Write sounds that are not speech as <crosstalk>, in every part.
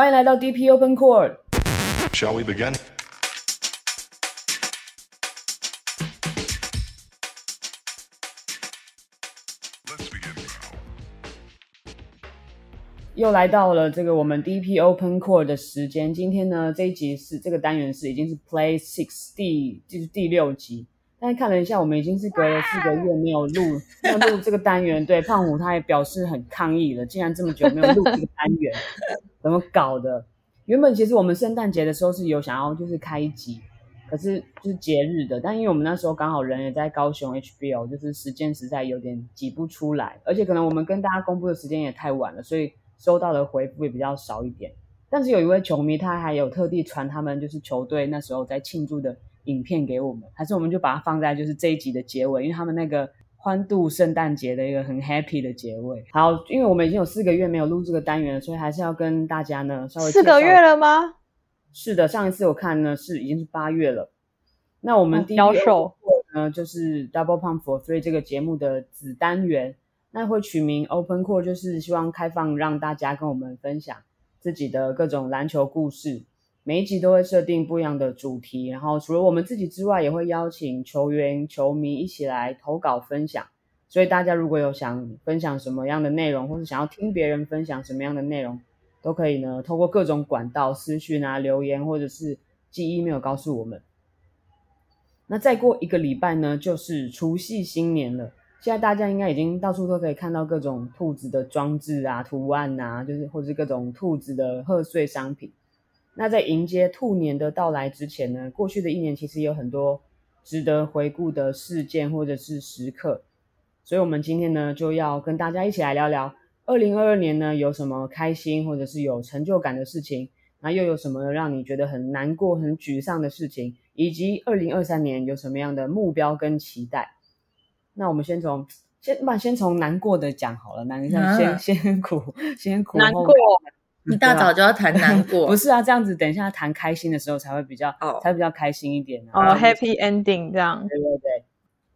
欢迎来到 DP Open Court。Shall we begin? 又来到了这个我们 DP Open Court 的时间。今天呢，这一集是这个单元是已经是 Play Six 第就是第六集。但是看了一下，我们已经是隔了四个月没有录 <laughs> 没有录这个单元。对，胖虎他也表示很抗议了，竟然这么久没有录这个单元，怎么搞的？原本其实我们圣诞节的时候是有想要就是开一集，可是就是节日的，但因为我们那时候刚好人也在高雄 HBO，就是时间实在有点挤不出来，而且可能我们跟大家公布的时间也太晚了，所以收到的回复也比较少一点。但是有一位球迷他还有特地传他们就是球队那时候在庆祝的影片给我们，还是我们就把它放在就是这一集的结尾，因为他们那个欢度圣诞节的一个很 happy 的结尾。好，因为我们已经有四个月没有录这个单元了，所以还是要跟大家呢稍微四个月了吗？是的，上一次我看呢是已经是八月了。那我们第一销售呢就是 Double Pump for Three 这个节目的子单元，那会取名 Open Core，就是希望开放让大家跟我们分享自己的各种篮球故事。每一集都会设定不一样的主题，然后除了我们自己之外，也会邀请球员、球迷一起来投稿分享。所以大家如果有想分享什么样的内容，或是想要听别人分享什么样的内容，都可以呢，透过各种管道私讯啊、留言，或者是寄 email 告诉我们。那再过一个礼拜呢，就是除夕新年了。现在大家应该已经到处都可以看到各种兔子的装置啊、图案啊，就是或是各种兔子的贺岁商品。那在迎接兔年的到来之前呢，过去的一年其实有很多值得回顾的事件或者是时刻。所以，我们今天呢就要跟大家一起来聊聊，二零二二年呢有什么开心或者是有成就感的事情，那又有什么让你觉得很难过、很沮丧的事情，以及二零二三年有什么样的目标跟期待。那我们先从先把先从难过的讲好了，难一下先先苦先苦难过，一 <laughs> 大早就要谈难过，<laughs> 不是啊，这样子等一下谈开心的时候才会比较哦才会比比较开心一点哦啊。，Happy Ending 这样。对对对。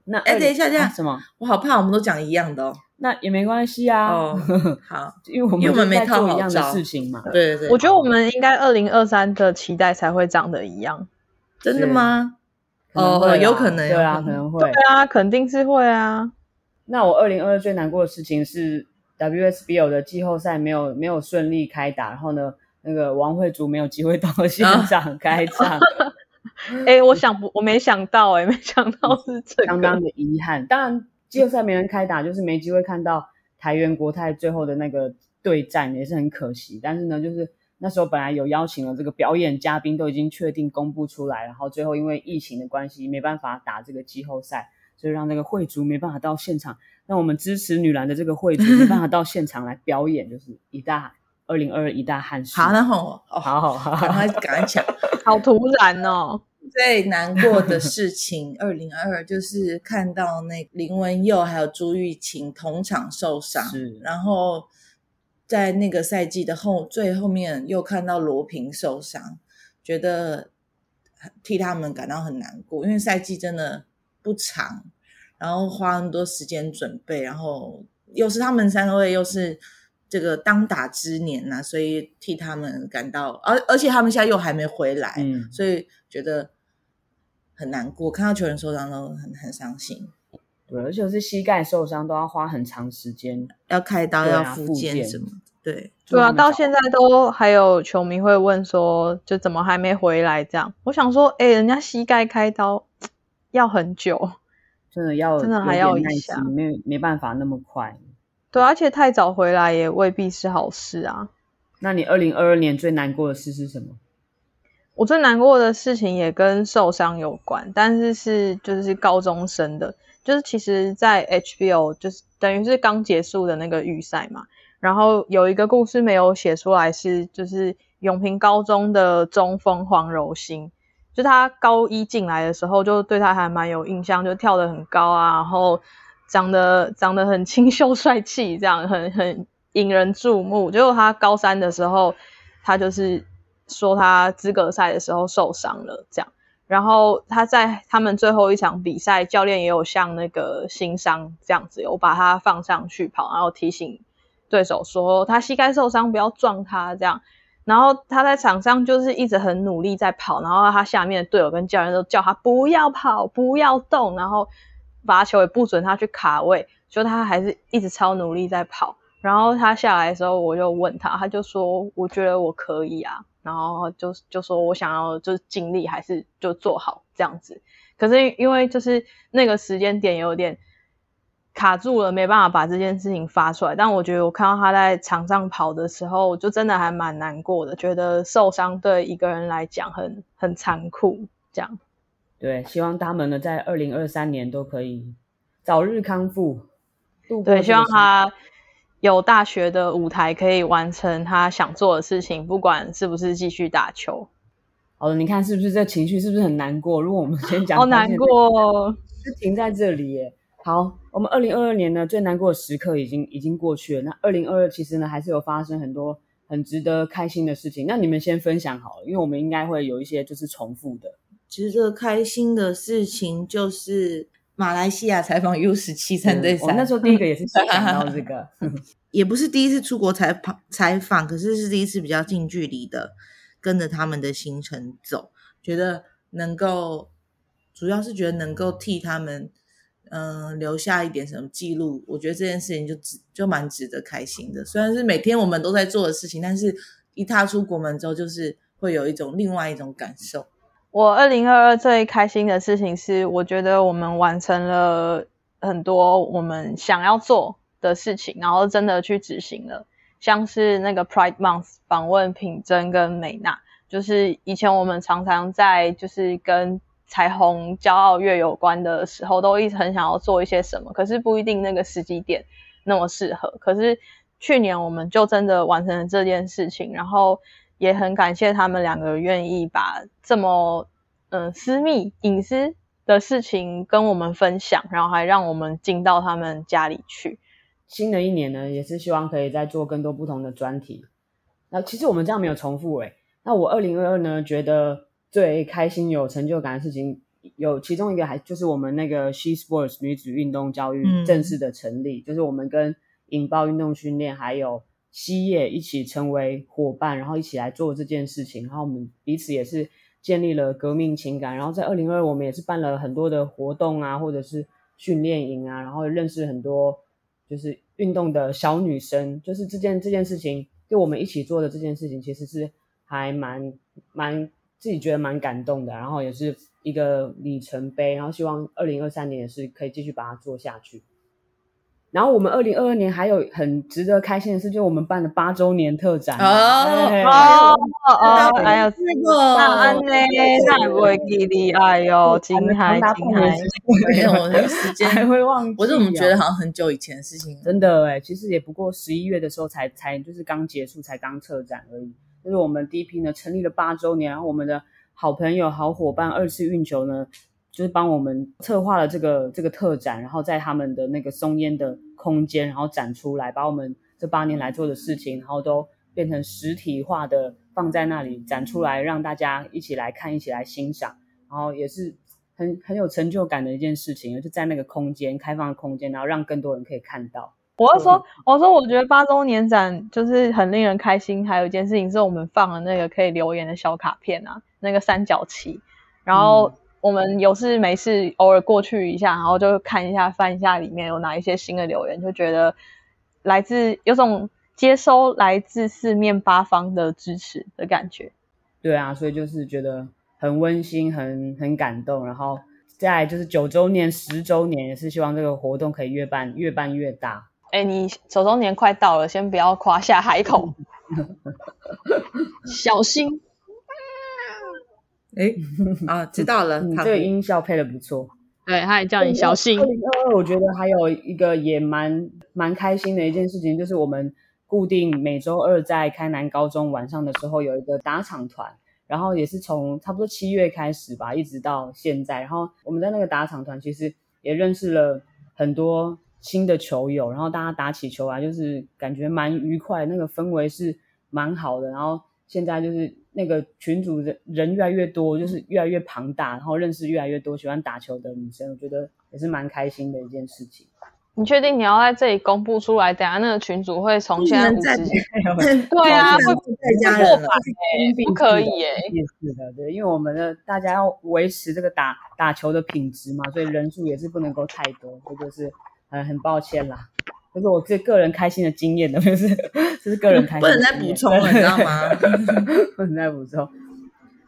那哎等一下20等一下啊什么？我好怕我们都讲一样的哦。那也没关系啊，哦 <laughs> 好，因为我们因为我们没套一样的事情嘛。对对对，我觉得我们应该二零二三的期待才会长得一样。真的吗？哦有可能对啊，可能可能会对。啊，肯定是会啊。那我二零二二最难过的事情是 WSBL 的季后赛没有没有顺利开打，然后呢，那个王慧竹没有机会到现啊场开唱，<laughs> 哎，我想不，我没想到，哎，没想到是这个。相当的遗憾。当然，季后赛没人开打，就是没机会看到台元国泰最后的那个对战，也是很可惜。但是呢，就是那时候本来有邀请了这个表演嘉宾，都已经确定公布出来，然后最后因为疫情的关系，没办法打这个季后赛，所以让那个会族没办法到现场。让我们支持女篮的这个会族没办法 <laughs> 到现场来表演，就是一大二零二二一大憾事。好，那换我哦，好好好，赶快赶快讲。<laughs> 好突然哦。<laughs> 最难过的事情，二零二二就是看到那林文佑还有朱玉琴同场受伤，是然后在那个赛季的后最后面又看到罗平受伤，觉得替他们感到很难过，因为赛季真的不长，然后花很多时间准备，然后又是他们三位又是这个当打之年呐、所以替他们感到，而而且他们现在又还没回来，嗯所以觉得很难过，看到球员受伤都很很伤心，对，而且是膝盖受伤都要花很长时间。要开刀、啊要复复健健什么，对，对啊，到现在都还有球迷会问说，就怎么还没回来这样？我想说，哎，人家膝盖开刀要很久，真的要真的还要耐心，没没办法那么快。对，而且太早回来也未必是好事啊。那你二零二二年最难过的事是什么？我最难过的事情也跟受伤有关，但是是就是高中生的，就是其实，在 HBO 就是等于是刚结束的那个预赛嘛，然后有一个故事没有写出来是，就是永平高中的中锋黄柔欣，就他高一进来的时候，就对他还蛮有印象，就跳得很高啊，然后长得长得很清秀帅气，这样很很引人注目。结果他高三的时候，他就是说他资格赛的时候受伤了，这样。然后他在他们最后一场比赛，教练也有像那个新伤这样子，有把他放上去跑，然后提醒对手说他膝盖受伤，不要撞他这样。然后他在场上就是一直很努力在跑，然后他下面的队友跟教练都叫他不要跑，不要动，然后罚球也不准他去卡位，就他还是一直超努力在跑。然后他下来的时候，我就问他，他就说我觉得我可以啊。然后就就说我想要就是尽力还是就做好这样子，可是因为就是那个时间点有点卡住了，没办法把这件事情发出来。但我觉得我看到他在场上跑的时候，就真的还蛮难过的，觉得受伤对一个人来讲很很残酷。这样，对，希望他们呢在二零二三年都可以早日康复。对，希望他。有大学的舞台可以完成他想做的事情，不管是不是继续打球。好的，你看是不是这情绪是不是很难过？如果我们先讲，好难过，就停在这里耶。好，我们二零二二年呢最难过的时刻已经已经过去了。那二零二二其实呢还是有发生很多很值得开心的事情。那你们先分享好了，因为我们应该会有一些就是重复的。其实这个开心的事情就是马来西亚采访 U 十七三对三，我那时候 <laughs> 第一个也是想到这个。也不是第一次出国采访采访，可是是第一次比较近距离的跟着他们的行程走，觉得能够，主要是觉得能够替他们，嗯，留下一点什么记录，我觉得这件事情就值就蛮值得开心的。虽然是每天我们都在做的事情，但是一踏出国门之后，就是会有一种另外一种感受。我二零二二最开心的事情是，我觉得我们完成了很多我们想要做。的事情，然后真的去执行了，像是那个 Pride Month 访问品珍跟美娜，就是以前我们常常在就是跟彩虹骄傲月有关的时候，都一直很想要做一些什么，可是不一定那个时机点那么适合。可是去年我们就真的完成了这件事情，然后也很感谢他们两个愿意把这么嗯私密隐私的事情跟我们分享，然后还让我们进到他们家里去。新的一年呢，也是希望可以再做更多不同的专题。那其实我们这样没有重复诶。那我二零二二呢，觉得最开心、有成就感的事情，有其中一个还就是我们那个 She Sports 女子运动教育正式的成立，就是我们跟引爆运动训练还有西叶一起成为伙伴，然后一起来做这件事情。然后我们彼此也是建立了革命情感。然后在二零二，我们也是办了很多的活动啊，或者是训练营啊，然后认识很多。就是运动的小女生，就是这件这件事情，就我们一起做的这件事情，其实是还蛮蛮自己觉得蛮感动的，然后也是一个里程碑，然后希望二零二三年也是可以继续把它做下去。然后我们二零二二年还有很值得开心的事，就是我们办了八周年特展哦哦哦！哎呀，这个安呢，那不会记得，哎呦，惊海惊海，没有那个时 <laughs> 间还会忘记。我怎么觉得好像很久以前的事情？真的哎，其实也不过十一月的时候才才就是刚结束，才刚撤展而已。就是我们第一批呢成立了八周年，然后我们的好朋友、好伙伴二次运球呢。就是帮我们策划了这个这个特展，然后在他们的那个松烟的空间，然后展出来，把我们这八年来做的事情，然后都变成实体化的放在那里展出来，让大家一起来看，一起来欣赏，然后也是很很有成就感的一件事情，就在那个空间开放的空间，然后让更多人可以看到。<laughs> <laughs> 我是说，我说我觉得八周年展就是很令人开心，还有一件事情是我们放了那个可以留言的小卡片啊，那个三角旗，然后。我们有事没事，偶尔过去一下，然后就看一下、翻一下里面有哪一些新的留言，就觉得来自有种接收来自四面八方的支持的感觉。对啊，所以就是觉得很温馨、很很感动。然后再就是九周年、十周年，也是希望这个活动可以越办越办越大。哎，你手中年快到了，先不要夸下海口，<laughs> 小心。哎啊，知道了，你这个音效配的不错。对，他也叫你小心。二零二二，我觉得还有一个也蛮蛮开心的一件事情，就是我们固定每周二在开南高中晚上的时候有一个打场团，然后也是从差不多七月开始吧，一直到现在。然后我们在那个打场团其实也认识了很多新的球友，然后大家打起球来就是感觉蛮愉快，那个氛围是蛮好的。然后现在就是那个群组人人越来越多，就是越来越庞大，然后认识越来越多喜欢打球的女生，我觉得也是蛮开心的一件事情。你确定你要在这里公布出来？等下那个群主会从现在五十，<laughs> 对啊，会再加人了，不可以耶。也是的，对，因为我们的大家要维持这个打打球的品质嘛，所以人数也是不能够太多，这就是很很抱歉啦。这是我这个人开心的经验的，<laughs> 就是这是个人开心，不能再补充了，你知道吗？不能再补充。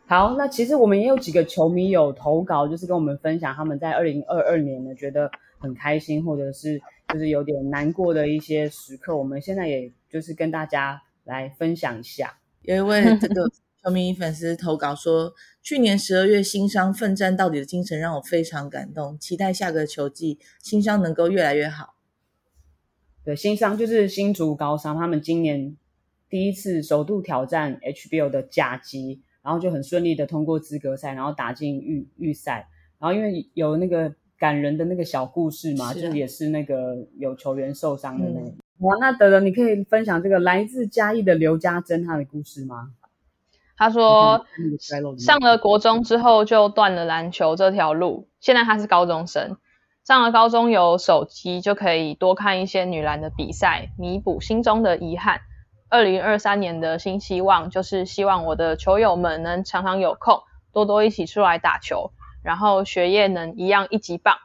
好，那其实我们也有几个球迷有投稿，就是跟我们分享他们在二零二二年呢觉得。很开心，或者是就是有点难过的一些时刻，我们现在也就是跟大家来分享一下。有一位这个球迷粉丝投稿说，去年十二月新商奋战到底的精神让我非常感动，期待下个球季新商能够越来越好。对，新商就是新竹高商，他们今年第一次首度挑战 HBO 的甲级，然后就很顺利的通过资格赛，然后打进预预赛，然后因为有那个。感人的那个小故事嘛，就也是那个有球员受伤的那个。哇，那德德，你可以分享这个来自嘉义的刘家珍他的故事吗？他说，上了国中之后就断了篮球这条路，现在他是高中生，上了高中有手机就可以多看一些女篮的比赛，弥补心中的遗憾。二零二三年的新希望就是希望我的球友们能常常有空，多多一起出来打球。然后学业能一样一级棒。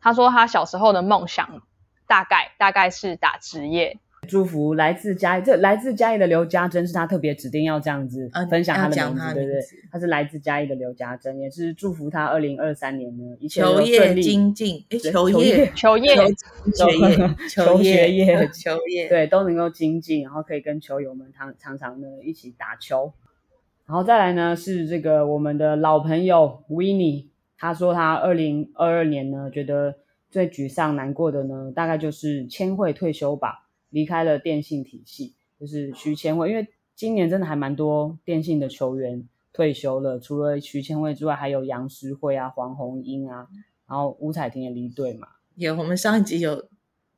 他说他小时候的梦想大概大概是打职业。祝福来自嘉义，这来自嘉义的刘家珍是他特别指定要这样子分享他的名字，对不对？他是来自嘉义的刘家珍，也是祝福他二零二三年呢一切球业精进，球业。球业。球业。球 <laughs> <laughs> 学业。球业。对都能够精进，然后可以跟球友们常常常的一起打球。然后再来呢是这个我们的老朋友 w i n n i e 他说，他二零二二年呢，觉得最沮丧、难过的呢，大概就是千惠退休吧，离开了电信体系，就是徐千惠。因为今年真的还蛮多电信的球员退休了，除了徐千惠之外，还有杨诗慧啊、黄红英啊，然后吴彩婷也离队嘛。有，我们上一集有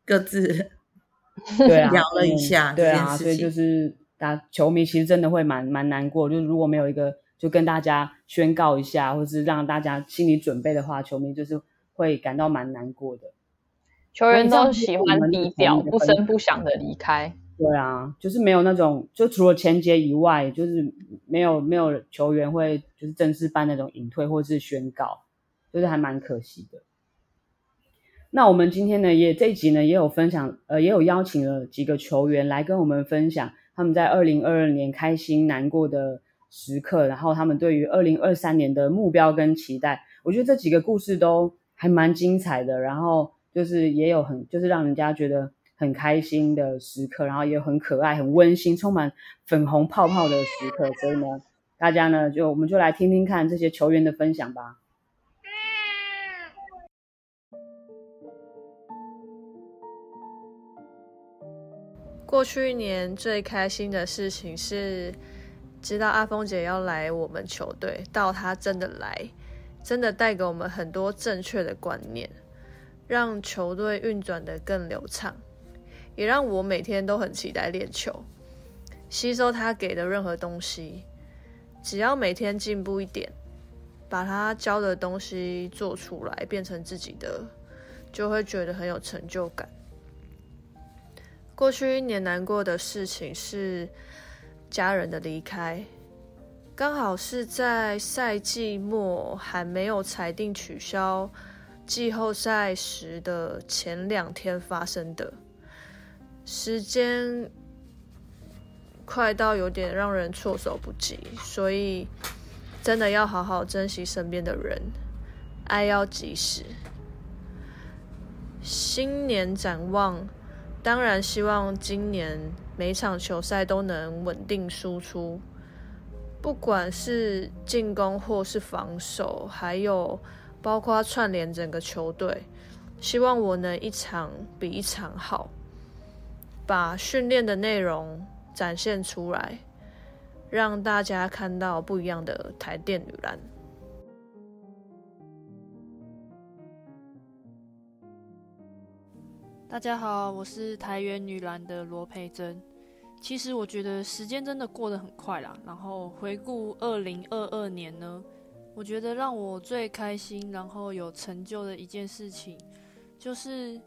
各自 <laughs> 对啊聊了一下，对啊，所以就是打球迷其实真的会蛮蛮难过，就是如果没有一个。就跟大家宣告一下，或是让大家心理准备的话，球迷就是会感到蛮难过的。球员都喜欢低调、不声不响的离开。对啊，就是没有那种，就除了前节以外，就是没有没有球员会就是正式办那种隐退或是宣告，就是还蛮可惜的。那我们今天呢，也这一集呢也有分享，呃，也有邀请了几个球员来跟我们分享他们在二零二二年开心难过的。时刻，然后他们对于二零二三年的目标跟期待，我觉得这几个故事都还蛮精彩的。然后就是也有很就是让人家觉得很开心的时刻，然后也有很可爱、很温馨、充满粉红泡泡的时刻。所以呢，大家呢就我们就来听听看这些球员的分享吧。过去一年最开心的事情是。知道阿峰姐要来我们球队，到她真的来，真的带给我们很多正确的观念，让球队运转的更流畅，也让我每天都很期待练球，吸收他给的任何东西。只要每天进步一点，把他教的东西做出来，变成自己的，就会觉得很有成就感。过去一年难过的事情是。家人的离开，刚好是在赛季末还没有裁定取消季后赛时的前两天发生的。时间快到有点让人措手不及，所以真的要好好珍惜身边的人，爱要及时。新年展望。当然，希望今年每场球赛都能稳定输出，不管是进攻或是防守，还有包括串联整个球队，希望我能一场比一场好，把训练的内容展现出来，让大家看到不一样的台电女篮。大家好，我是台原女篮的罗培珍。其实我觉得时间真的过得很快啦。然后回顾二零二二年呢，我觉得让我最开心，然后有成就的一件事情，就是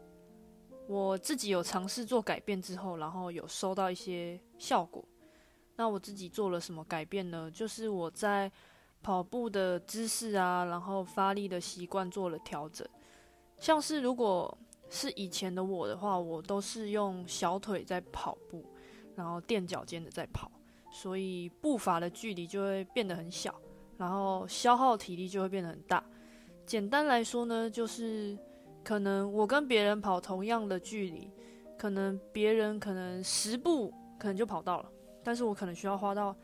我自己有尝试做改变之后，然后有收到一些效果。那我自己做了什么改变呢？就是我在跑步的姿势啊，然后发力的习惯做了调整。像是如果是以前的我的话，我都是用小腿在跑步，然后垫脚尖的在跑，所以步伐的距离就会变得很小，然后消耗体力就会变得很大。简单来说呢，就是可能我跟别人跑同样的距离，可能别人可能十步可能就跑到了，但是我可能需要花到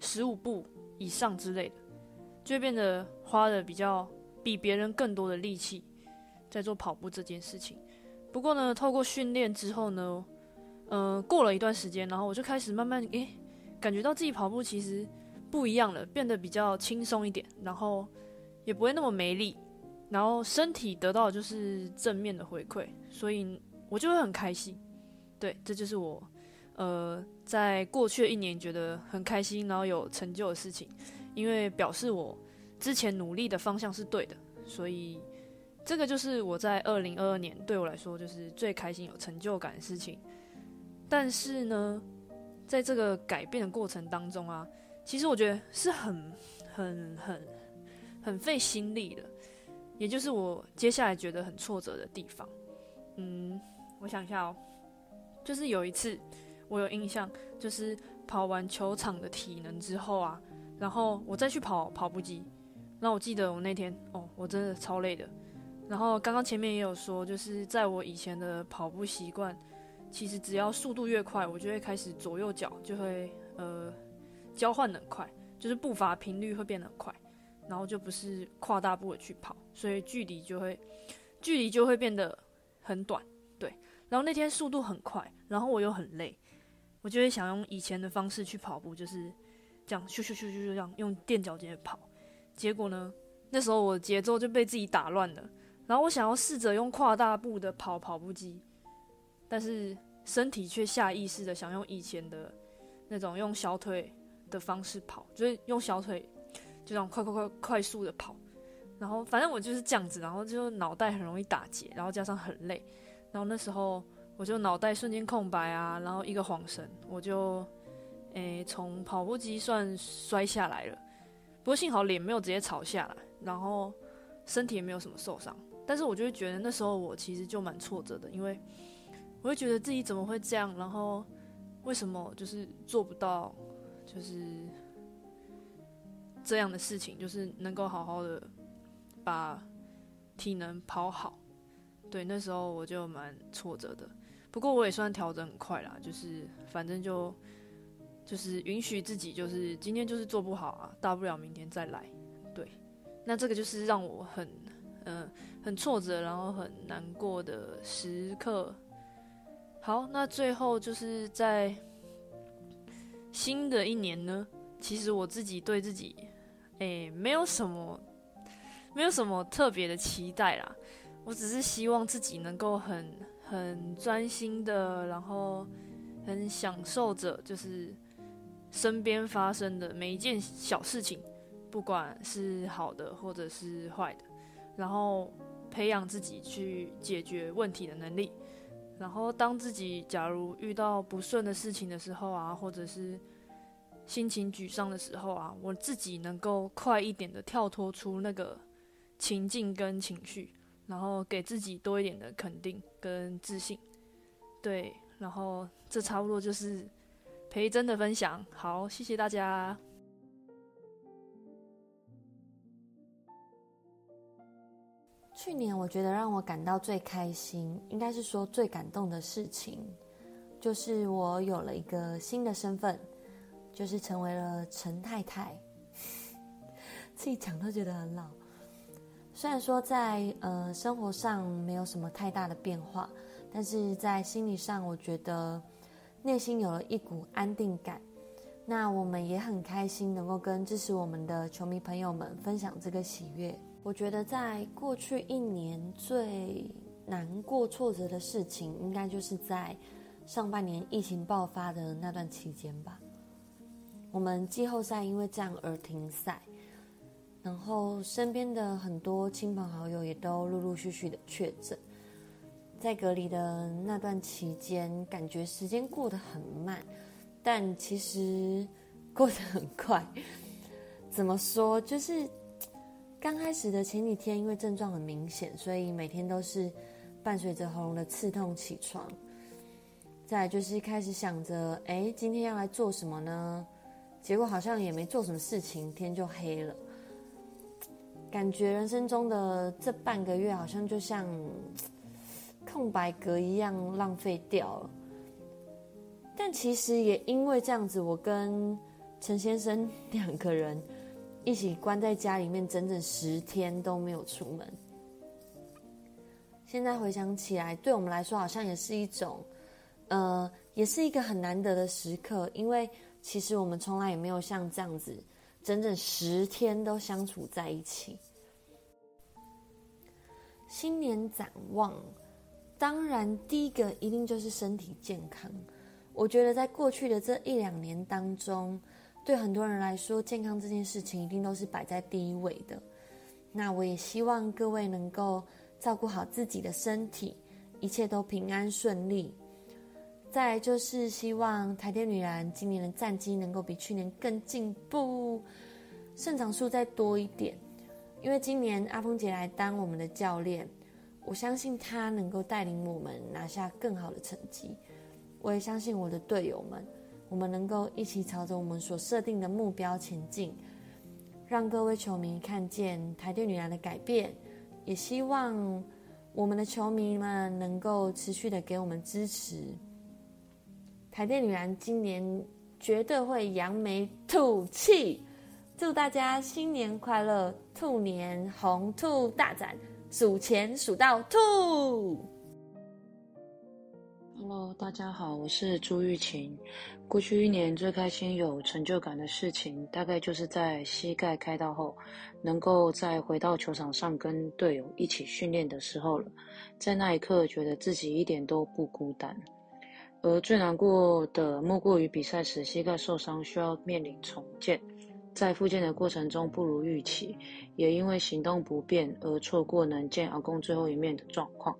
十五步以上之类的，就会变得花的比较比别人更多的力气在做跑步这件事情。不过呢，透过训练之后呢，嗯，过了一段时间，然后我就开始慢慢诶，感觉到自己跑步其实不一样了，变得比较轻松一点，然后也不会那么没力，然后身体得到的就是正面的回馈，所以我就会很开心。对，这就是我呃在过去的一年觉得很开心，然后有成就的事情，因为表示我之前努力的方向是对的，所以。这个就是我在二零二二年对我来说就是最开心、有成就感的事情。但是呢，在这个改变的过程当中啊，其实我觉得是很、很、很、很费心力的，也就是我接下来觉得很挫折的地方。嗯，我想一下哦，就是有一次我有印象，就是跑完球场的体能之后啊，然后我再去跑跑步机，那我记得我那天哦，我真的超累的。然后刚刚前面也有说，就是在我以前的跑步习惯，其实只要速度越快，我就会开始左右脚就会呃交换的快，就是步伐频率会变得快，然后就不是跨大步的去跑，所以距离就会距离就会变得很短，对。然后那天速度很快，然后我又很累，我就会想用以前的方式去跑步，就是这样咻咻咻咻咻这样用垫脚尖跑，结果呢，那时候我的节奏就被自己打乱了。然后我想要试着用跨大步的跑跑步机，但是身体却下意识的想用以前的那种用小腿的方式跑，就是用小腿就这样快快快快速的跑。然后反正我就是这样子，然后就脑袋很容易打结，然后加上很累，然后那时候我就脑袋瞬间空白啊，然后一个晃神，我就诶从跑步机算摔下来了。不过幸好脸没有直接朝下来，然后身体也没有什么受伤。但是我就会觉得那时候我其实就蛮挫折的，因为我会觉得自己怎么会这样，然后为什么就是做不到，就是这样的事情，就是能够好好的把体能跑好。对，那时候我就蛮挫折的。不过我也算调整很快啦，就是反正就就是允许自己，就是今天就是做不好啊，大不了明天再来。对，那这个就是让我很。嗯，很挫折，然后很难过的时刻。好，那最后就是在新的一年呢，其实我自己对自己，哎，没有什么，没有什么特别的期待啦。我只是希望自己能够很很专心的，然后很享受着，就是身边发生的每一件小事情，不管是好的或者是坏的。然后培养自己去解决问题的能力，然后当自己假如遇到不顺的事情的时候啊，或者是心情沮丧的时候啊，我自己能够快一点的跳脱出那个情境跟情绪，然后给自己多一点的肯定跟自信。对，然后这差不多就是培真的分享。好，谢谢大家。去年我觉得让我感到最开心，应该是说最感动的事情，就是我有了一个新的身份，就是成为了陈太太。<laughs> 自己讲都觉得很老。虽然说在呃生活上没有什么太大的变化，但是在心理上，我觉得内心有了一股安定感。那我们也很开心能够跟支持我们的球迷朋友们分享这个喜悦。我觉得在过去一年最难过、挫折的事情，应该就是在上半年疫情爆发的那段期间吧。我们季后赛因为这样而停赛，然后身边的很多亲朋好友也都陆陆续续的确诊。在隔离的那段期间，感觉时间过得很慢。但其实过得很快，怎么说？就是刚开始的前几天，因为症状很明显，所以每天都是伴随着喉咙的刺痛起床。再就是开始想着，哎，今天要来做什么呢？结果好像也没做什么事情，天就黑了。感觉人生中的这半个月，好像就像空白格一样浪费掉了。但其实也因为这样子，我跟陈先生 <laughs> 两个人一起关在家里面整整十天都没有出门。现在回想起来，对我们来说好像也是一种，呃，也是一个很难得的时刻，因为其实我们从来也没有像这样子整整十天都相处在一起。新年展望，当然第一个一定就是身体健康。我觉得在过去的这一两年当中，对很多人来说，健康这件事情一定都是摆在第一位的。那我也希望各位能够照顾好自己的身体，一切都平安顺利。再就是希望台电女篮今年的战绩能够比去年更进步，胜场数再多一点。因为今年阿峰姐来当我们的教练，我相信她能够带领我们拿下更好的成绩。我也相信我的队友们，我们能够一起朝着我们所设定的目标前进，让各位球迷看见台电女篮的改变。也希望我们的球迷们能够持续的给我们支持。台电女篮今年绝对会扬眉吐气，祝大家新年快乐，兔年红兔大展，数钱数到吐。Hello，大家好，我是朱玉琴。过去一年最开心、有成就感的事情，大概就是在膝盖开刀后，能够再回到球场上跟队友一起训练的时候了。在那一刻，觉得自己一点都不孤单。而最难过的，莫过于比赛时膝盖受伤，需要面临重建，在复健的过程中不如预期，也因为行动不便而错过能见阿公最后一面的状况。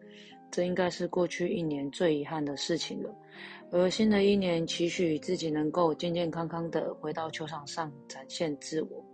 这应该是过去一年最遗憾的事情了。而新的一年，期许自己能够健健康康的回到球场上展现自我。